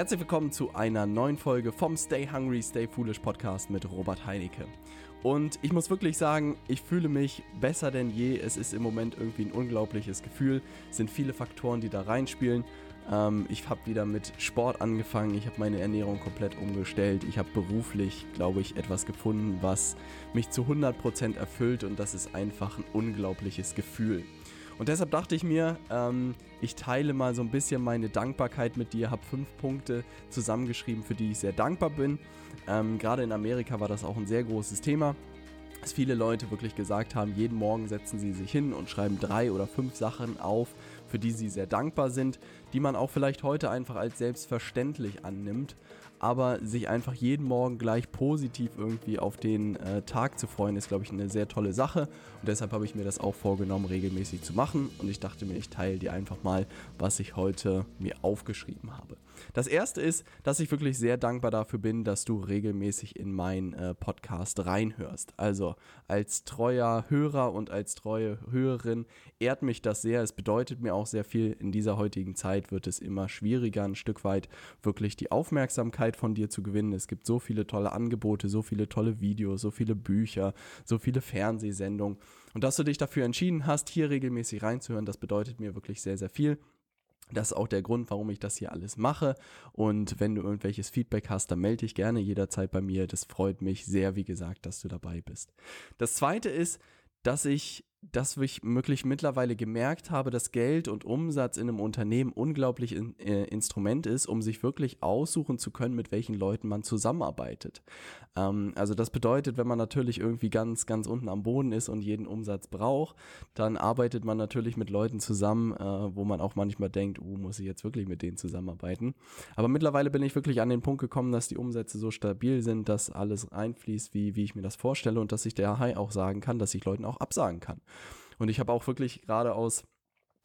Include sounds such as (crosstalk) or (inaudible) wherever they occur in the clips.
Herzlich willkommen zu einer neuen Folge vom Stay Hungry, Stay Foolish Podcast mit Robert Heinecke. Und ich muss wirklich sagen, ich fühle mich besser denn je. Es ist im Moment irgendwie ein unglaubliches Gefühl. Es sind viele Faktoren, die da reinspielen. Ähm, ich habe wieder mit Sport angefangen. Ich habe meine Ernährung komplett umgestellt. Ich habe beruflich, glaube ich, etwas gefunden, was mich zu 100% erfüllt. Und das ist einfach ein unglaubliches Gefühl. Und deshalb dachte ich mir, ähm, ich teile mal so ein bisschen meine Dankbarkeit mit dir, habe fünf Punkte zusammengeschrieben, für die ich sehr dankbar bin. Ähm, Gerade in Amerika war das auch ein sehr großes Thema dass viele Leute wirklich gesagt haben, jeden Morgen setzen sie sich hin und schreiben drei oder fünf Sachen auf, für die sie sehr dankbar sind, die man auch vielleicht heute einfach als selbstverständlich annimmt, aber sich einfach jeden Morgen gleich positiv irgendwie auf den äh, Tag zu freuen, ist, glaube ich, eine sehr tolle Sache. Und deshalb habe ich mir das auch vorgenommen, regelmäßig zu machen. Und ich dachte mir, ich teile dir einfach mal, was ich heute mir aufgeschrieben habe. Das erste ist, dass ich wirklich sehr dankbar dafür bin, dass du regelmäßig in meinen äh, Podcast reinhörst. Also als treuer Hörer und als treue Hörerin ehrt mich das sehr. Es bedeutet mir auch sehr viel. In dieser heutigen Zeit wird es immer schwieriger, ein Stück weit wirklich die Aufmerksamkeit Aufmerksamkeit von dir zu gewinnen. Es gibt so viele tolle Angebote, so viele tolle Videos, so viele Bücher, so viele Fernsehsendungen. Und dass du dich dafür entschieden hast, hier regelmäßig reinzuhören, das bedeutet mir wirklich sehr, sehr viel. Das ist auch der Grund, warum ich das hier alles mache. Und wenn du irgendwelches Feedback hast, dann melde dich gerne jederzeit bei mir. Das freut mich sehr, wie gesagt, dass du dabei bist. Das zweite ist, dass ich dass ich wirklich mittlerweile gemerkt habe, dass Geld und Umsatz in einem Unternehmen unglaublich in, äh, Instrument ist, um sich wirklich aussuchen zu können, mit welchen Leuten man zusammenarbeitet. Ähm, also das bedeutet, wenn man natürlich irgendwie ganz, ganz unten am Boden ist und jeden Umsatz braucht, dann arbeitet man natürlich mit Leuten zusammen, äh, wo man auch manchmal denkt, uh, muss ich jetzt wirklich mit denen zusammenarbeiten. Aber mittlerweile bin ich wirklich an den Punkt gekommen, dass die Umsätze so stabil sind, dass alles einfließt, wie, wie ich mir das vorstelle und dass ich der High auch sagen kann, dass ich Leuten auch absagen kann. Und ich habe auch wirklich gerade aus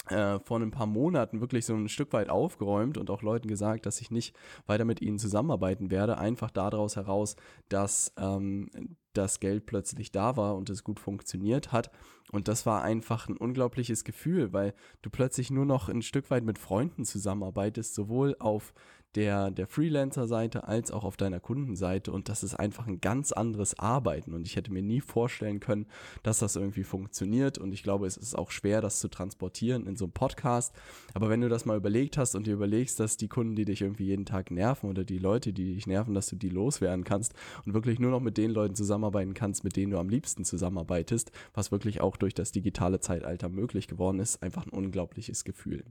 äh, vor ein paar Monaten wirklich so ein Stück weit aufgeräumt und auch Leuten gesagt, dass ich nicht weiter mit ihnen zusammenarbeiten werde, einfach daraus heraus, dass ähm, das Geld plötzlich da war und es gut funktioniert hat. Und das war einfach ein unglaubliches Gefühl, weil du plötzlich nur noch ein Stück weit mit Freunden zusammenarbeitest, sowohl auf der, der Freelancer-Seite als auch auf deiner Kundenseite. Und das ist einfach ein ganz anderes Arbeiten. Und ich hätte mir nie vorstellen können, dass das irgendwie funktioniert. Und ich glaube, es ist auch schwer, das zu transportieren in so einem Podcast. Aber wenn du das mal überlegt hast und dir überlegst, dass die Kunden, die dich irgendwie jeden Tag nerven oder die Leute, die dich nerven, dass du die loswerden kannst und wirklich nur noch mit den Leuten zusammen zusammenarbeiten kannst, mit denen du am liebsten zusammenarbeitest, was wirklich auch durch das digitale Zeitalter möglich geworden ist, einfach ein unglaubliches Gefühl.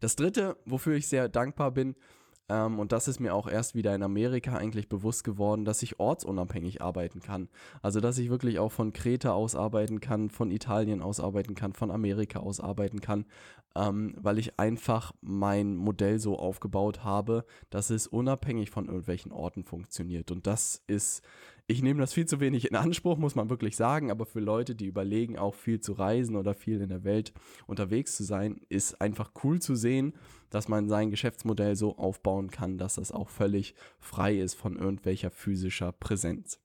Das dritte, wofür ich sehr dankbar bin, ähm, und das ist mir auch erst wieder in Amerika eigentlich bewusst geworden, dass ich ortsunabhängig arbeiten kann. Also dass ich wirklich auch von Kreta aus arbeiten kann, von Italien aus arbeiten kann, von Amerika aus arbeiten kann, ähm, weil ich einfach mein Modell so aufgebaut habe, dass es unabhängig von irgendwelchen Orten funktioniert. Und das ist, ich nehme das viel zu wenig in Anspruch, muss man wirklich sagen, aber für Leute, die überlegen, auch viel zu reisen oder viel in der Welt unterwegs zu sein, ist einfach cool zu sehen, dass man sein Geschäftsmodell so aufbauen kann, dass das auch völlig frei ist von irgendwelcher physischer Präsenz.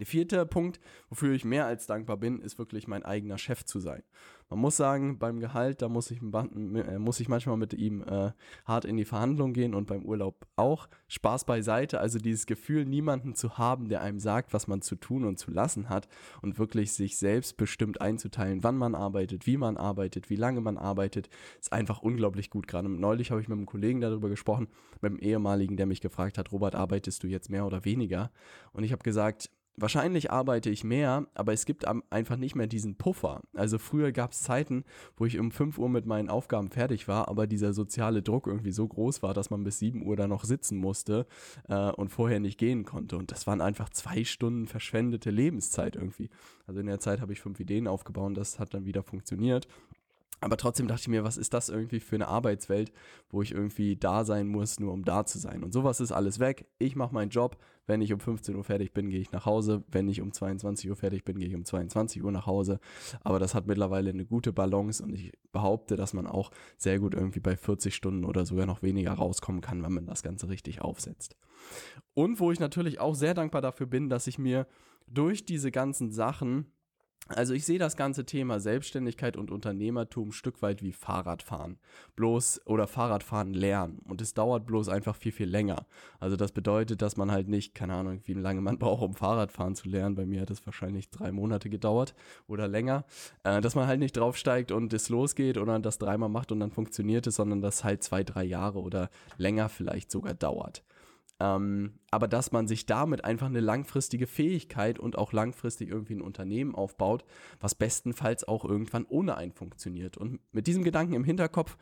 Der vierte Punkt, wofür ich mehr als dankbar bin, ist wirklich mein eigener Chef zu sein. Man muss sagen, beim Gehalt, da muss ich, äh, muss ich manchmal mit ihm äh, hart in die Verhandlung gehen und beim Urlaub auch. Spaß beiseite, also dieses Gefühl, niemanden zu haben, der einem sagt, was man zu tun und zu lassen hat und wirklich sich selbst bestimmt einzuteilen, wann man arbeitet, wie man arbeitet, wie lange man arbeitet, ist einfach unglaublich gut. Gerade neulich habe ich mit einem Kollegen darüber gesprochen, mit einem ehemaligen, der mich gefragt hat, Robert, arbeitest du jetzt mehr oder weniger? Und ich habe gesagt, Wahrscheinlich arbeite ich mehr, aber es gibt einfach nicht mehr diesen Puffer. Also früher gab es Zeiten, wo ich um 5 Uhr mit meinen Aufgaben fertig war, aber dieser soziale Druck irgendwie so groß war, dass man bis 7 Uhr da noch sitzen musste äh, und vorher nicht gehen konnte. Und das waren einfach zwei Stunden verschwendete Lebenszeit irgendwie. Also in der Zeit habe ich fünf Ideen aufgebaut und das hat dann wieder funktioniert. Aber trotzdem dachte ich mir, was ist das irgendwie für eine Arbeitswelt, wo ich irgendwie da sein muss, nur um da zu sein. Und sowas ist alles weg. Ich mache meinen Job. Wenn ich um 15 Uhr fertig bin, gehe ich nach Hause. Wenn ich um 22 Uhr fertig bin, gehe ich um 22 Uhr nach Hause. Aber das hat mittlerweile eine gute Balance und ich behaupte, dass man auch sehr gut irgendwie bei 40 Stunden oder sogar noch weniger rauskommen kann, wenn man das Ganze richtig aufsetzt. Und wo ich natürlich auch sehr dankbar dafür bin, dass ich mir durch diese ganzen Sachen Also ich sehe das ganze Thema Selbstständigkeit und Unternehmertum ein Stück weit wie Fahrradfahren. Bloß oder Fahrradfahren lernen. Und es dauert bloß einfach viel, viel länger. Also das bedeutet, dass man halt nicht, keine Ahnung, wie lange man (laughs) braucht, um Fahrradfahren zu lernen. Bei mir hat es wahrscheinlich drei Monate gedauert oder länger. Äh, dass man halt nicht draufsteigt und es losgeht oder das dreimal macht und dann funktioniert es, sondern das halt zwei, drei Jahre oder länger vielleicht sogar dauert. Ähm, aber dass man sich damit einfach eine langfristige Fähigkeit und auch langfristig irgendwie ein Unternehmen aufbaut, was bestenfalls auch irgendwann ohne einen funktioniert. Und mit diesem Gedanken im Hinterkopf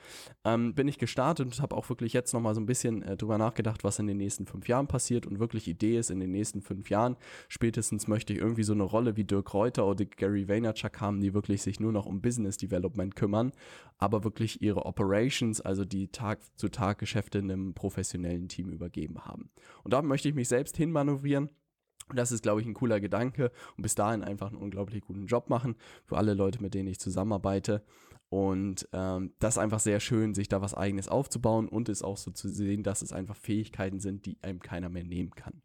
ähm, bin ich gestartet und habe auch wirklich jetzt nochmal so ein bisschen äh, drüber nachgedacht, was in den nächsten fünf Jahren passiert und wirklich Idee ist in den nächsten fünf Jahren. Spätestens möchte ich irgendwie so eine Rolle wie Dirk Reuter oder Gary Vaynerchuk haben, die wirklich sich nur noch um Business Development kümmern, aber wirklich ihre Operations, also die Tag-zu-Tag-Geschäfte einem professionellen Team übergeben haben. Und da möchte ich mich selbst hinmanövrieren. Und das ist, glaube ich, ein cooler Gedanke und bis dahin einfach einen unglaublich guten Job machen für alle Leute, mit denen ich zusammenarbeite. Und ähm, das ist einfach sehr schön, sich da was eigenes aufzubauen und es auch so zu sehen, dass es einfach Fähigkeiten sind, die einem keiner mehr nehmen kann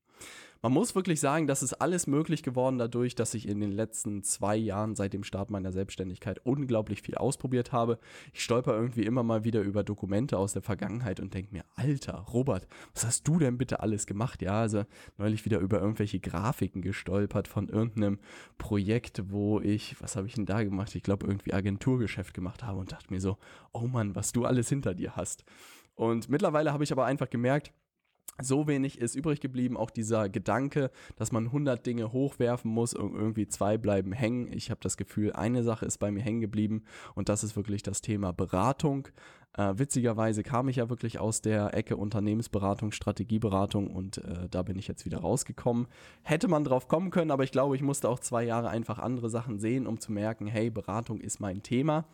man muss wirklich sagen, das ist alles möglich geworden dadurch, dass ich in den letzten zwei Jahren seit dem Start meiner Selbstständigkeit unglaublich viel ausprobiert habe. Ich stolper irgendwie immer mal wieder über Dokumente aus der Vergangenheit und denke mir, Alter, Robert, was hast du denn bitte alles gemacht? Ja, also neulich wieder über irgendwelche Grafiken gestolpert von irgendeinem Projekt, wo ich, was habe ich denn da gemacht? Ich glaube, irgendwie Agenturgeschäft gemacht habe und dachte mir so, oh Mann, was du alles hinter dir hast. Und mittlerweile habe ich aber einfach gemerkt, so wenig ist übrig geblieben, auch dieser Gedanke, dass man 100 Dinge hochwerfen muss und irgendwie zwei bleiben hängen. Ich habe das Gefühl, eine Sache ist bei mir hängen geblieben und das ist wirklich das Thema Beratung. Äh, witzigerweise kam ich ja wirklich aus der Ecke Unternehmensberatung, Strategieberatung und äh, da bin ich jetzt wieder rausgekommen. Hätte man drauf kommen können, aber ich glaube, ich musste auch zwei Jahre einfach andere Sachen sehen, um zu merken, hey, Beratung ist mein Thema.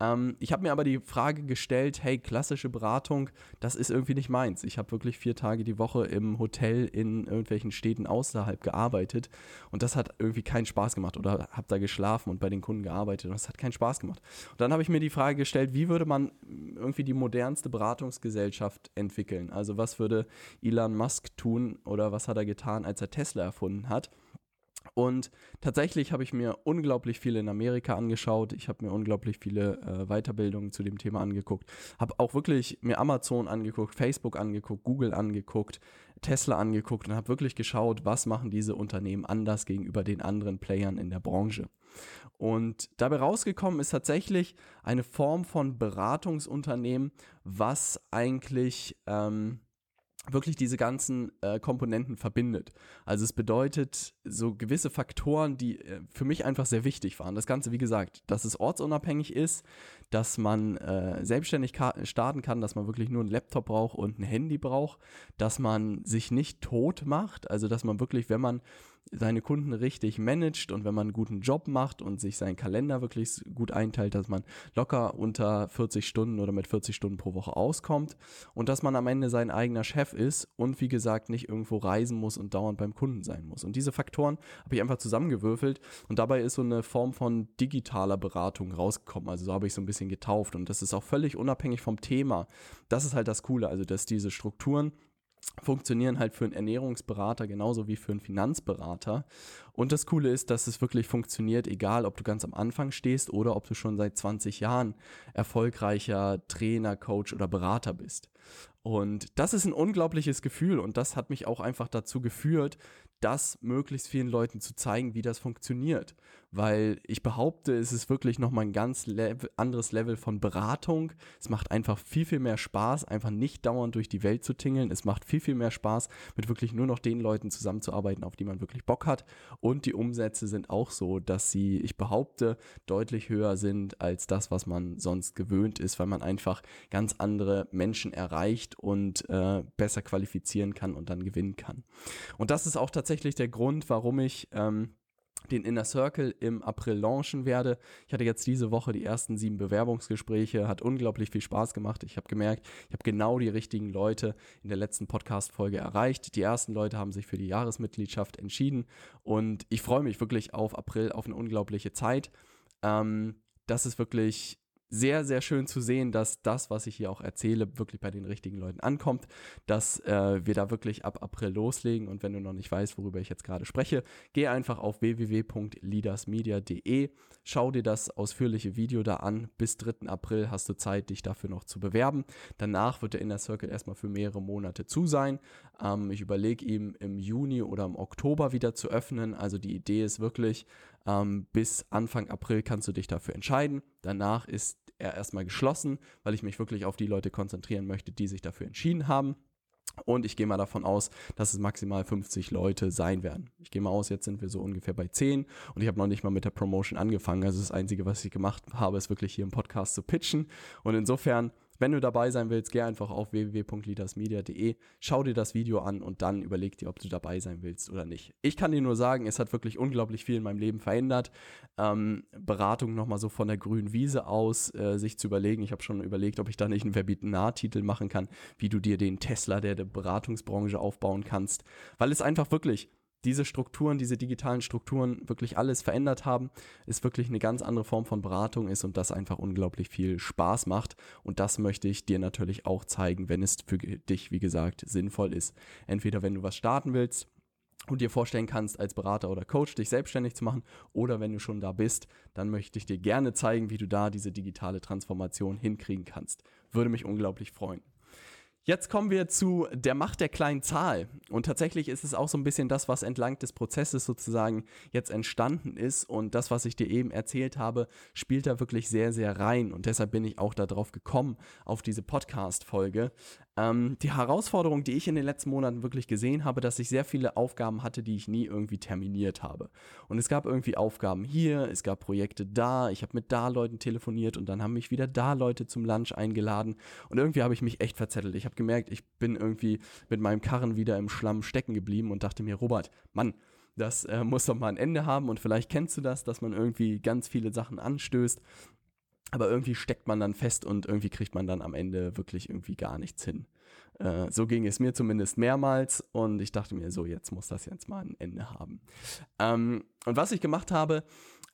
Ähm, ich habe mir aber die Frage gestellt, hey, klassische Beratung, das ist irgendwie nicht meins. Ich habe wirklich vier Tage die Woche im Hotel in irgendwelchen Städten außerhalb gearbeitet und das hat irgendwie keinen Spaß gemacht oder habe da geschlafen und bei den Kunden gearbeitet und das hat keinen Spaß gemacht. Und dann habe ich mir die Frage gestellt, wie würde man irgendwie die modernste Beratungsgesellschaft entwickeln? Also was würde Elon Musk tun oder was hat er getan, als er Tesla erfunden hat? Und tatsächlich habe ich mir unglaublich viel in Amerika angeschaut. Ich habe mir unglaublich viele äh, Weiterbildungen zu dem Thema angeguckt. Habe auch wirklich mir Amazon angeguckt, Facebook angeguckt, Google angeguckt, Tesla angeguckt und habe wirklich geschaut, was machen diese Unternehmen anders gegenüber den anderen Playern in der Branche. Und dabei rausgekommen ist tatsächlich eine Form von Beratungsunternehmen, was eigentlich ähm, wirklich diese ganzen äh, Komponenten verbindet. Also es bedeutet so gewisse Faktoren, die äh, für mich einfach sehr wichtig waren. Das Ganze, wie gesagt, dass es ortsunabhängig ist, dass man äh, selbstständig starten kann, dass man wirklich nur einen Laptop braucht und ein Handy braucht, dass man sich nicht tot macht, also dass man wirklich, wenn man seine Kunden richtig managt und wenn man einen guten Job macht und sich seinen Kalender wirklich gut einteilt, dass man locker unter 40 Stunden oder mit 40 Stunden pro Woche auskommt und dass man am Ende sein eigener Chef ist und wie gesagt nicht irgendwo reisen muss und dauernd beim Kunden sein muss. Und diese Faktoren habe ich einfach zusammengewürfelt und dabei ist so eine Form von digitaler Beratung rausgekommen. Also so habe ich so ein bisschen getauft und das ist auch völlig unabhängig vom Thema. Das ist halt das Coole, also dass diese Strukturen funktionieren halt für einen Ernährungsberater genauso wie für einen Finanzberater. Und das Coole ist, dass es wirklich funktioniert, egal ob du ganz am Anfang stehst oder ob du schon seit 20 Jahren erfolgreicher Trainer, Coach oder Berater bist. Und das ist ein unglaubliches Gefühl und das hat mich auch einfach dazu geführt, das möglichst vielen Leuten zu zeigen, wie das funktioniert weil ich behaupte, es ist wirklich nochmal ein ganz level, anderes Level von Beratung. Es macht einfach viel, viel mehr Spaß, einfach nicht dauernd durch die Welt zu tingeln. Es macht viel, viel mehr Spaß, mit wirklich nur noch den Leuten zusammenzuarbeiten, auf die man wirklich Bock hat. Und die Umsätze sind auch so, dass sie, ich behaupte, deutlich höher sind als das, was man sonst gewöhnt ist, weil man einfach ganz andere Menschen erreicht und äh, besser qualifizieren kann und dann gewinnen kann. Und das ist auch tatsächlich der Grund, warum ich ähm, den Inner Circle im April launchen werde. Ich hatte jetzt diese Woche die ersten sieben Bewerbungsgespräche, hat unglaublich viel Spaß gemacht. Ich habe gemerkt, ich habe genau die richtigen Leute in der letzten Podcast-Folge erreicht. Die ersten Leute haben sich für die Jahresmitgliedschaft entschieden und ich freue mich wirklich auf April, auf eine unglaubliche Zeit. Ähm, das ist wirklich sehr, sehr schön zu sehen, dass das, was ich hier auch erzähle, wirklich bei den richtigen Leuten ankommt, dass äh, wir da wirklich ab April loslegen. Und wenn du noch nicht weißt, worüber ich jetzt gerade spreche, geh einfach auf www.leadersmedia.de, schau dir das ausführliche Video da an. Bis 3. April hast du Zeit, dich dafür noch zu bewerben. Danach wird der Inner Circle erstmal für mehrere Monate zu sein. Ähm, ich überlege ihm im Juni oder im Oktober wieder zu öffnen. Also die Idee ist wirklich, ähm, bis Anfang April kannst du dich dafür entscheiden. Danach ist er erstmal geschlossen, weil ich mich wirklich auf die Leute konzentrieren möchte, die sich dafür entschieden haben. Und ich gehe mal davon aus, dass es maximal 50 Leute sein werden. Ich gehe mal aus, jetzt sind wir so ungefähr bei 10 und ich habe noch nicht mal mit der Promotion angefangen. Also das Einzige, was ich gemacht habe, ist wirklich hier im Podcast zu pitchen. Und insofern wenn du dabei sein willst, geh einfach auf www.leadersmedia.de, schau dir das Video an und dann überleg dir, ob du dabei sein willst oder nicht. Ich kann dir nur sagen, es hat wirklich unglaublich viel in meinem Leben verändert. Ähm, Beratung nochmal so von der grünen Wiese aus, äh, sich zu überlegen. Ich habe schon überlegt, ob ich da nicht einen Webinar-Titel machen kann, wie du dir den Tesla der, der Beratungsbranche aufbauen kannst. Weil es einfach wirklich diese Strukturen, diese digitalen Strukturen wirklich alles verändert haben, ist wirklich eine ganz andere Form von Beratung ist und das einfach unglaublich viel Spaß macht. Und das möchte ich dir natürlich auch zeigen, wenn es für dich, wie gesagt, sinnvoll ist. Entweder wenn du was starten willst und dir vorstellen kannst, als Berater oder Coach dich selbstständig zu machen oder wenn du schon da bist, dann möchte ich dir gerne zeigen, wie du da diese digitale Transformation hinkriegen kannst. Würde mich unglaublich freuen. Jetzt kommen wir zu der Macht der kleinen Zahl. Und tatsächlich ist es auch so ein bisschen das, was entlang des Prozesses sozusagen jetzt entstanden ist. Und das, was ich dir eben erzählt habe, spielt da wirklich sehr, sehr rein. Und deshalb bin ich auch darauf gekommen, auf diese Podcast-Folge. Ähm, die Herausforderung, die ich in den letzten Monaten wirklich gesehen habe, dass ich sehr viele Aufgaben hatte, die ich nie irgendwie terminiert habe. Und es gab irgendwie Aufgaben hier, es gab Projekte da, ich habe mit da Leuten telefoniert und dann haben mich wieder da Leute zum Lunch eingeladen. Und irgendwie habe ich mich echt verzettelt. Ich habe gemerkt, ich bin irgendwie mit meinem Karren wieder im Schlamm stecken geblieben und dachte mir, Robert, Mann, das äh, muss doch mal ein Ende haben und vielleicht kennst du das, dass man irgendwie ganz viele Sachen anstößt aber irgendwie steckt man dann fest und irgendwie kriegt man dann am Ende wirklich irgendwie gar nichts hin. Äh, so ging es mir zumindest mehrmals und ich dachte mir so, jetzt muss das jetzt mal ein Ende haben. Ähm, und was ich gemacht habe,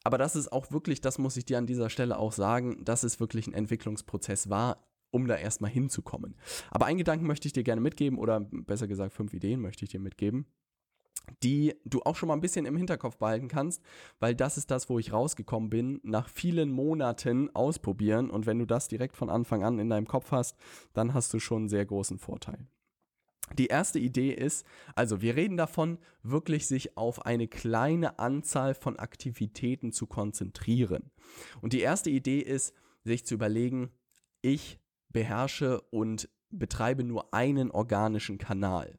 aber das ist auch wirklich, das muss ich dir an dieser Stelle auch sagen, dass es wirklich ein Entwicklungsprozess war, um da erstmal hinzukommen. Aber einen Gedanken möchte ich dir gerne mitgeben oder besser gesagt fünf Ideen möchte ich dir mitgeben die du auch schon mal ein bisschen im Hinterkopf behalten kannst, weil das ist das, wo ich rausgekommen bin, nach vielen Monaten ausprobieren. Und wenn du das direkt von Anfang an in deinem Kopf hast, dann hast du schon einen sehr großen Vorteil. Die erste Idee ist, also wir reden davon, wirklich sich auf eine kleine Anzahl von Aktivitäten zu konzentrieren. Und die erste Idee ist, sich zu überlegen, ich beherrsche und betreibe nur einen organischen Kanal.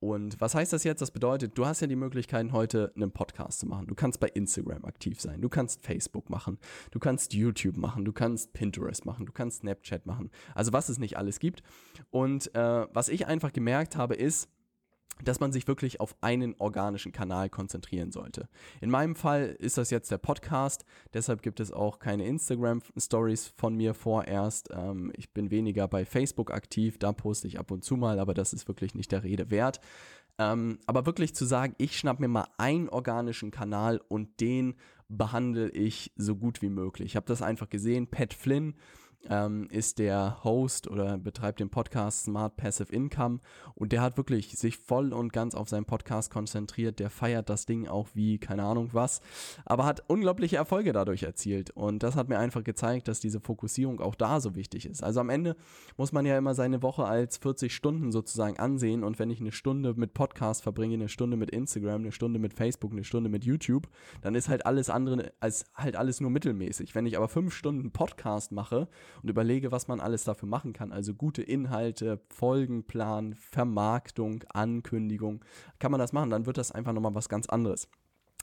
Und was heißt das jetzt? Das bedeutet, du hast ja die Möglichkeit, heute einen Podcast zu machen. Du kannst bei Instagram aktiv sein, du kannst Facebook machen, du kannst YouTube machen, du kannst Pinterest machen, du kannst Snapchat machen. Also was es nicht alles gibt. Und äh, was ich einfach gemerkt habe, ist, dass man sich wirklich auf einen organischen Kanal konzentrieren sollte. In meinem Fall ist das jetzt der Podcast, deshalb gibt es auch keine Instagram-Stories von mir vorerst. Ähm, ich bin weniger bei Facebook aktiv, da poste ich ab und zu mal, aber das ist wirklich nicht der Rede wert. Ähm, aber wirklich zu sagen, ich schnapp mir mal einen organischen Kanal und den behandle ich so gut wie möglich. Ich habe das einfach gesehen, Pat Flynn ähm, ist der Host oder betreibt den Podcast Smart Passive Income und der hat wirklich sich voll und ganz auf seinen Podcast konzentriert. Der feiert das Ding auch wie keine Ahnung was, aber hat unglaubliche Erfolge dadurch erzielt und das hat mir einfach gezeigt, dass diese Fokussierung auch da so wichtig ist. Also am Ende muss man ja immer seine Woche als 40 Stunden sozusagen ansehen und wenn ich eine Stunde mit Podcast verbringe, eine Stunde mit Instagram, eine Stunde mit Facebook, eine Stunde mit YouTube, dann ist halt alles andere als halt alles nur mittelmäßig. Wenn ich aber fünf Stunden Podcast mache und überlege, was man alles dafür machen kann. Also gute Inhalte, Folgenplan, Vermarktung, Ankündigung. Kann man das machen, dann wird das einfach nochmal was ganz anderes.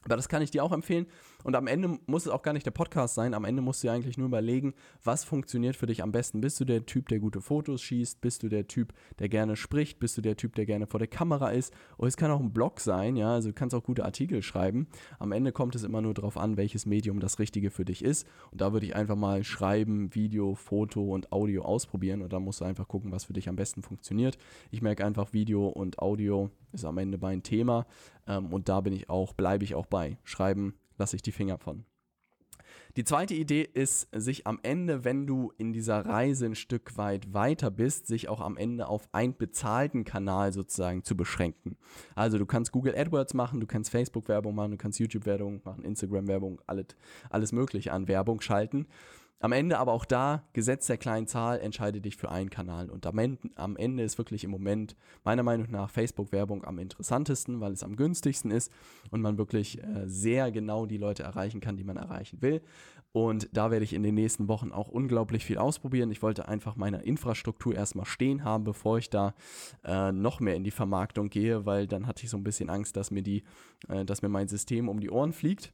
Aber das kann ich dir auch empfehlen. Und am Ende muss es auch gar nicht der Podcast sein. Am Ende musst du dir eigentlich nur überlegen, was funktioniert für dich am besten. Bist du der Typ, der gute Fotos schießt? Bist du der Typ, der gerne spricht? Bist du der Typ, der gerne vor der Kamera ist? Oder es kann auch ein Blog sein, ja. Also du kannst auch gute Artikel schreiben. Am Ende kommt es immer nur darauf an, welches Medium das Richtige für dich ist. Und da würde ich einfach mal schreiben, Video, Foto und Audio ausprobieren. Und dann musst du einfach gucken, was für dich am besten funktioniert. Ich merke einfach, Video und Audio ist am Ende mein Thema. Ähm, und da bin ich auch, bleibe ich auch bei. Schreiben lasse ich die Finger von. Die zweite Idee ist, sich am Ende, wenn du in dieser Reise ein Stück weit weiter bist, sich auch am Ende auf einen bezahlten Kanal sozusagen zu beschränken. Also du kannst Google AdWords machen, du kannst Facebook-Werbung machen, du kannst YouTube-Werbung machen, Instagram-Werbung, alles, alles Mögliche an Werbung schalten. Am Ende aber auch da, Gesetz der kleinen Zahl, entscheide dich für einen Kanal. Und am Ende, am Ende ist wirklich im Moment meiner Meinung nach Facebook-Werbung am interessantesten, weil es am günstigsten ist und man wirklich äh, sehr genau die Leute erreichen kann, die man erreichen will. Und da werde ich in den nächsten Wochen auch unglaublich viel ausprobieren. Ich wollte einfach meine Infrastruktur erstmal stehen haben, bevor ich da äh, noch mehr in die Vermarktung gehe, weil dann hatte ich so ein bisschen Angst, dass mir die, äh, dass mir mein System um die Ohren fliegt.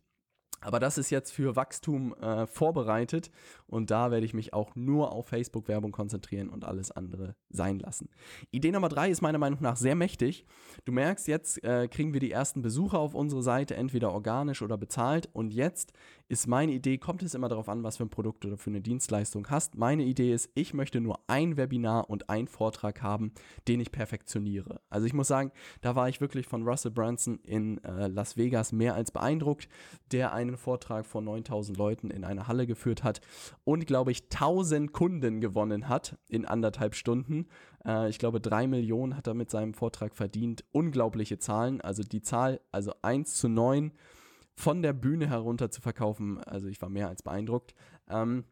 Aber das ist jetzt für Wachstum äh, vorbereitet und da werde ich mich auch nur auf Facebook-Werbung konzentrieren und alles andere sein lassen. Idee Nummer drei ist meiner Meinung nach sehr mächtig. Du merkst, jetzt äh, kriegen wir die ersten Besucher auf unsere Seite, entweder organisch oder bezahlt. Und jetzt ist meine Idee, kommt es immer darauf an, was für ein Produkt oder für eine Dienstleistung hast. Meine Idee ist, ich möchte nur ein Webinar und einen Vortrag haben, den ich perfektioniere. Also ich muss sagen, da war ich wirklich von Russell Brunson in äh, Las Vegas mehr als beeindruckt, der einen Vortrag vor 9000 Leuten in einer Halle geführt hat und, glaube ich, 1000 Kunden gewonnen hat in anderthalb Stunden. Äh, ich glaube, drei Millionen hat er mit seinem Vortrag verdient. Unglaubliche Zahlen. Also die Zahl, also 1 zu 9 von der Bühne herunter zu verkaufen. Also ich war mehr als beeindruckt. Ähm,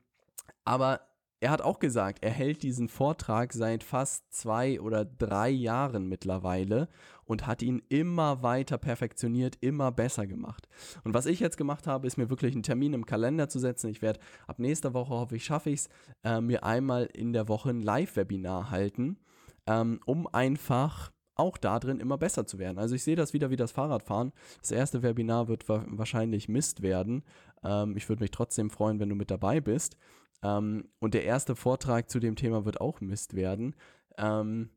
aber er hat auch gesagt, er hält diesen Vortrag seit fast zwei oder drei Jahren mittlerweile und hat ihn immer weiter perfektioniert, immer besser gemacht. Und was ich jetzt gemacht habe, ist mir wirklich einen Termin im Kalender zu setzen. Ich werde ab nächster Woche, hoffe ich, schaffe ich es, äh, mir einmal in der Woche ein Live-Webinar halten, ähm, um einfach auch da drin immer besser zu werden. Also ich sehe das wieder wie das Fahrradfahren. Das erste Webinar wird wa wahrscheinlich Mist werden. Ähm, ich würde mich trotzdem freuen, wenn du mit dabei bist. Ähm, und der erste Vortrag zu dem Thema wird auch Mist werden. Ähm,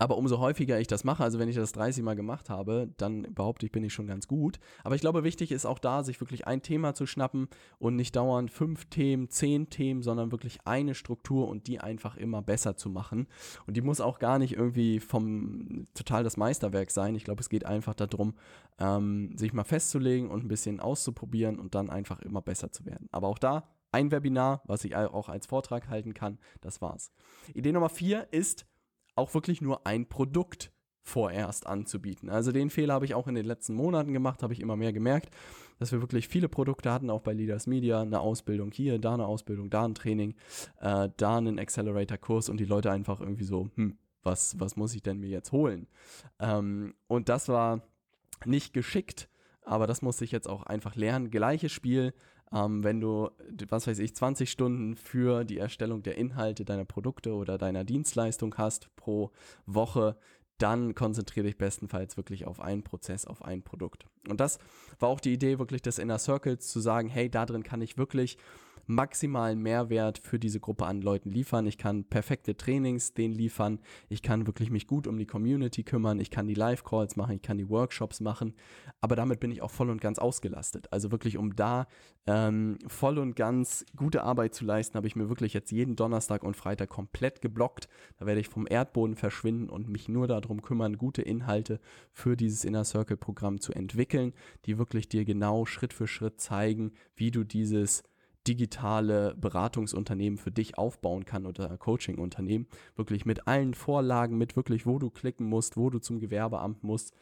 aber umso häufiger ich das mache, also wenn ich das 30 Mal gemacht habe, dann behaupte ich, bin ich schon ganz gut. Aber ich glaube, wichtig ist auch da, sich wirklich ein Thema zu schnappen und nicht dauernd fünf Themen, zehn Themen, sondern wirklich eine Struktur und die einfach immer besser zu machen. Und die muss auch gar nicht irgendwie vom total das Meisterwerk sein. Ich glaube, es geht einfach darum, ähm, sich mal festzulegen und ein bisschen auszuprobieren und dann einfach immer besser zu werden. Aber auch da ein Webinar, was ich auch als Vortrag halten kann. Das war's. Idee Nummer vier ist, auch wirklich nur ein Produkt vorerst anzubieten. Also den Fehler habe ich auch in den letzten Monaten gemacht, habe ich immer mehr gemerkt, dass wir wirklich viele Produkte hatten, auch bei Leaders Media, eine Ausbildung hier, da eine Ausbildung, da ein Training, äh, da einen Accelerator-Kurs und die Leute einfach irgendwie so, hm, was, was muss ich denn mir jetzt holen? Ähm, und das war nicht geschickt, aber das muss ich jetzt auch einfach lernen. Gleiches Spiel, ähm, wenn du, was weiß ich, 20 Stunden für die Erstellung der Inhalte deiner Produkte oder deiner Dienstleistung hast pro Woche, dann konzentriere dich bestenfalls wirklich auf einen Prozess, auf ein Produkt. Und das war auch die Idee wirklich des Inner Circles, zu sagen, hey, da drin kann ich wirklich maximalen Mehrwert für diese Gruppe an Leuten liefern. Ich kann perfekte Trainings denen liefern. Ich kann wirklich mich gut um die Community kümmern. Ich kann die Live-Calls machen. Ich kann die Workshops machen. Aber damit bin ich auch voll und ganz ausgelastet. Also wirklich, um da ähm, voll und ganz gute Arbeit zu leisten, habe ich mir wirklich jetzt jeden Donnerstag und Freitag komplett geblockt. Da werde ich vom Erdboden verschwinden und mich nur darum kümmern, gute Inhalte für dieses Inner Circle Programm zu entwickeln, die wirklich dir genau Schritt für Schritt zeigen, wie du dieses digitale Beratungsunternehmen für dich aufbauen kann oder Coaching-Unternehmen. Wirklich mit allen Vorlagen, mit wirklich, wo du klicken musst, wo du zum Gewerbeamt musst,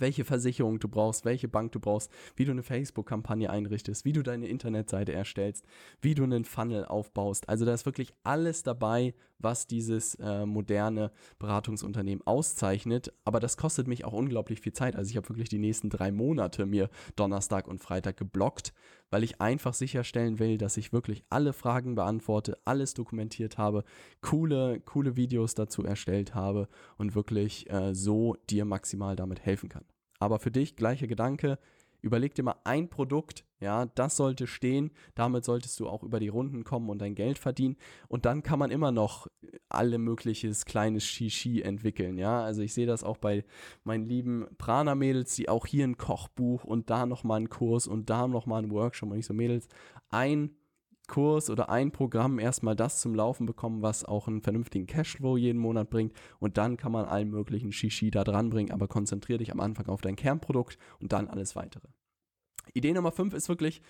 welche Versicherung du brauchst, welche Bank du brauchst, wie du eine Facebook-Kampagne einrichtest, wie du deine Internetseite erstellst, wie du einen Funnel aufbaust. Also da ist wirklich alles dabei, was dieses äh, moderne Beratungsunternehmen auszeichnet. Aber das kostet mich auch unglaublich viel Zeit. Also ich habe wirklich die nächsten drei Monate mir Donnerstag und Freitag geblockt, weil ich einfach sicherstellen will, dass ich wirklich alle Fragen beantworte, alles dokumentiert habe, coole, coole Videos dazu erstellt habe und wirklich äh, so dir maximal damit helfen kann. Aber für dich gleicher Gedanke, überleg dir mal ein Produkt, ja, das sollte stehen, damit solltest du auch über die Runden kommen und dein Geld verdienen. Und dann kann man immer noch alle mögliches kleines Shishi entwickeln, ja, also ich sehe das auch bei meinen lieben Prana-Mädels, die auch hier ein Kochbuch und da nochmal einen Kurs und da nochmal einen Workshop und ich so, Mädels, ein Kurs oder ein Programm erstmal das zum Laufen bekommen, was auch einen vernünftigen Cashflow jeden Monat bringt und dann kann man allen möglichen Shishi da dran bringen, aber konzentriere dich am Anfang auf dein Kernprodukt und dann alles weitere. Idee Nummer 5 ist wirklich,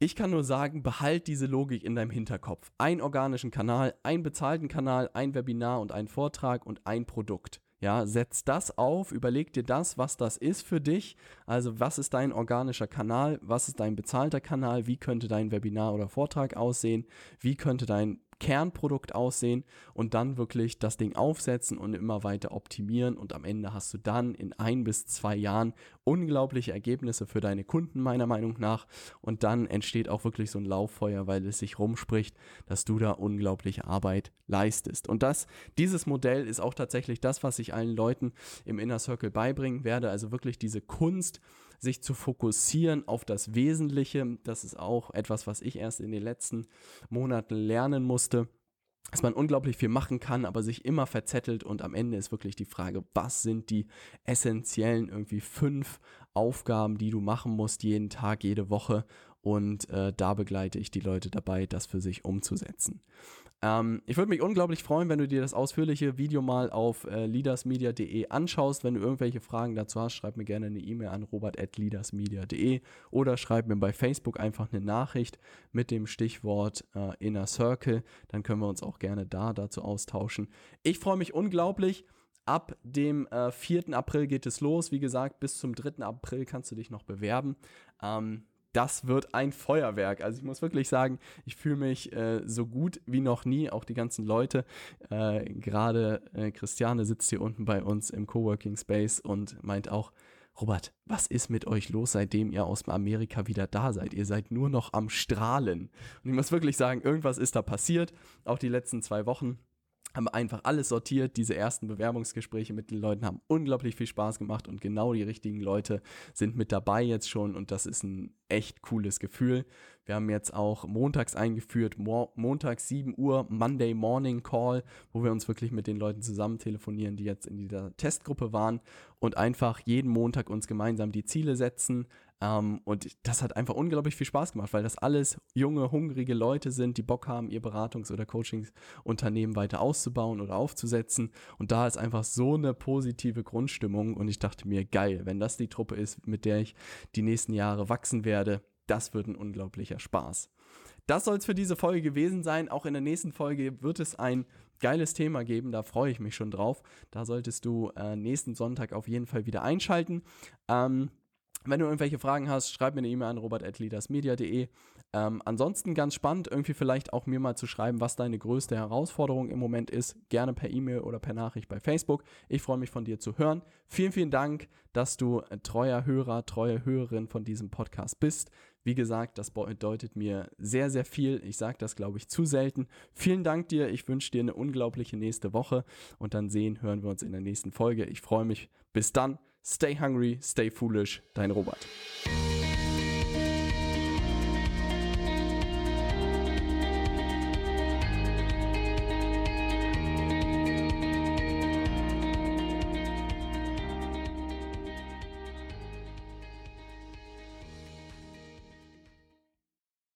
Ich kann nur sagen, behalt diese Logik in deinem Hinterkopf. Ein organischen Kanal, einen bezahlten Kanal, ein Webinar und ein Vortrag und ein Produkt. Ja, setz das auf, überleg dir das, was das ist für dich. Also, was ist dein organischer Kanal? Was ist dein bezahlter Kanal? Wie könnte dein Webinar oder Vortrag aussehen? Wie könnte dein Kernprodukt aussehen und dann wirklich das Ding aufsetzen und immer weiter optimieren. Und am Ende hast du dann in ein bis zwei Jahren unglaubliche Ergebnisse für deine Kunden meiner Meinung nach. Und dann entsteht auch wirklich so ein Lauffeuer, weil es sich rumspricht, dass du da unglaubliche Arbeit leistest. Und das, dieses Modell ist auch tatsächlich das, was ich allen Leuten im Inner Circle beibringen werde, also wirklich diese Kunst, sich zu fokussieren auf das Wesentliche. Das ist auch etwas, was ich erst in den letzten Monaten lernen musste dass man unglaublich viel machen kann, aber sich immer verzettelt und am Ende ist wirklich die Frage, was sind die essentiellen irgendwie fünf Aufgaben, die du machen musst jeden Tag, jede Woche und äh, da begleite ich die Leute dabei, das für sich umzusetzen. Ähm, ich würde mich unglaublich freuen, wenn du dir das ausführliche Video mal auf äh, leadersmedia.de anschaust. Wenn du irgendwelche Fragen dazu hast, schreib mir gerne eine E-Mail an robert.leadersmedia.de oder schreib mir bei Facebook einfach eine Nachricht mit dem Stichwort äh, Inner Circle. Dann können wir uns auch gerne da dazu austauschen. Ich freue mich unglaublich. Ab dem äh, 4. April geht es los. Wie gesagt, bis zum 3. April kannst du dich noch bewerben. Ähm, das wird ein Feuerwerk. Also ich muss wirklich sagen, ich fühle mich äh, so gut wie noch nie. Auch die ganzen Leute, äh, gerade äh, Christiane sitzt hier unten bei uns im Coworking Space und meint auch, Robert, was ist mit euch los, seitdem ihr aus Amerika wieder da seid? Ihr seid nur noch am Strahlen. Und ich muss wirklich sagen, irgendwas ist da passiert. Auch die letzten zwei Wochen haben einfach alles sortiert. Diese ersten Bewerbungsgespräche mit den Leuten haben unglaublich viel Spaß gemacht und genau die richtigen Leute sind mit dabei jetzt schon und das ist ein echt cooles Gefühl. Wir haben jetzt auch montags eingeführt, Mo montags 7 Uhr Monday Morning Call, wo wir uns wirklich mit den Leuten zusammen telefonieren, die jetzt in dieser Testgruppe waren und einfach jeden Montag uns gemeinsam die Ziele setzen, ähm, und das hat einfach unglaublich viel Spaß gemacht, weil das alles junge, hungrige Leute sind, die Bock haben, ihr Beratungs- oder Coachingsunternehmen weiter auszubauen oder aufzusetzen. Und da ist einfach so eine positive Grundstimmung. Und ich dachte mir, geil, wenn das die Truppe ist, mit der ich die nächsten Jahre wachsen werde, das wird ein unglaublicher Spaß. Das soll es für diese Folge gewesen sein. Auch in der nächsten Folge wird es ein geiles Thema geben. Da freue ich mich schon drauf. Da solltest du äh, nächsten Sonntag auf jeden Fall wieder einschalten. Ähm, wenn du irgendwelche Fragen hast, schreib mir eine E-Mail an robert.leadersmedia.de. Ähm, ansonsten ganz spannend, irgendwie vielleicht auch mir mal zu schreiben, was deine größte Herausforderung im Moment ist. Gerne per E-Mail oder per Nachricht bei Facebook. Ich freue mich von dir zu hören. Vielen, vielen Dank, dass du treuer Hörer, treue Hörerin von diesem Podcast bist. Wie gesagt, das bedeutet mir sehr, sehr viel. Ich sage das, glaube ich, zu selten. Vielen Dank dir. Ich wünsche dir eine unglaubliche nächste Woche und dann sehen, hören wir uns in der nächsten Folge. Ich freue mich. Bis dann. Stay hungry, stay foolish, dein Robert.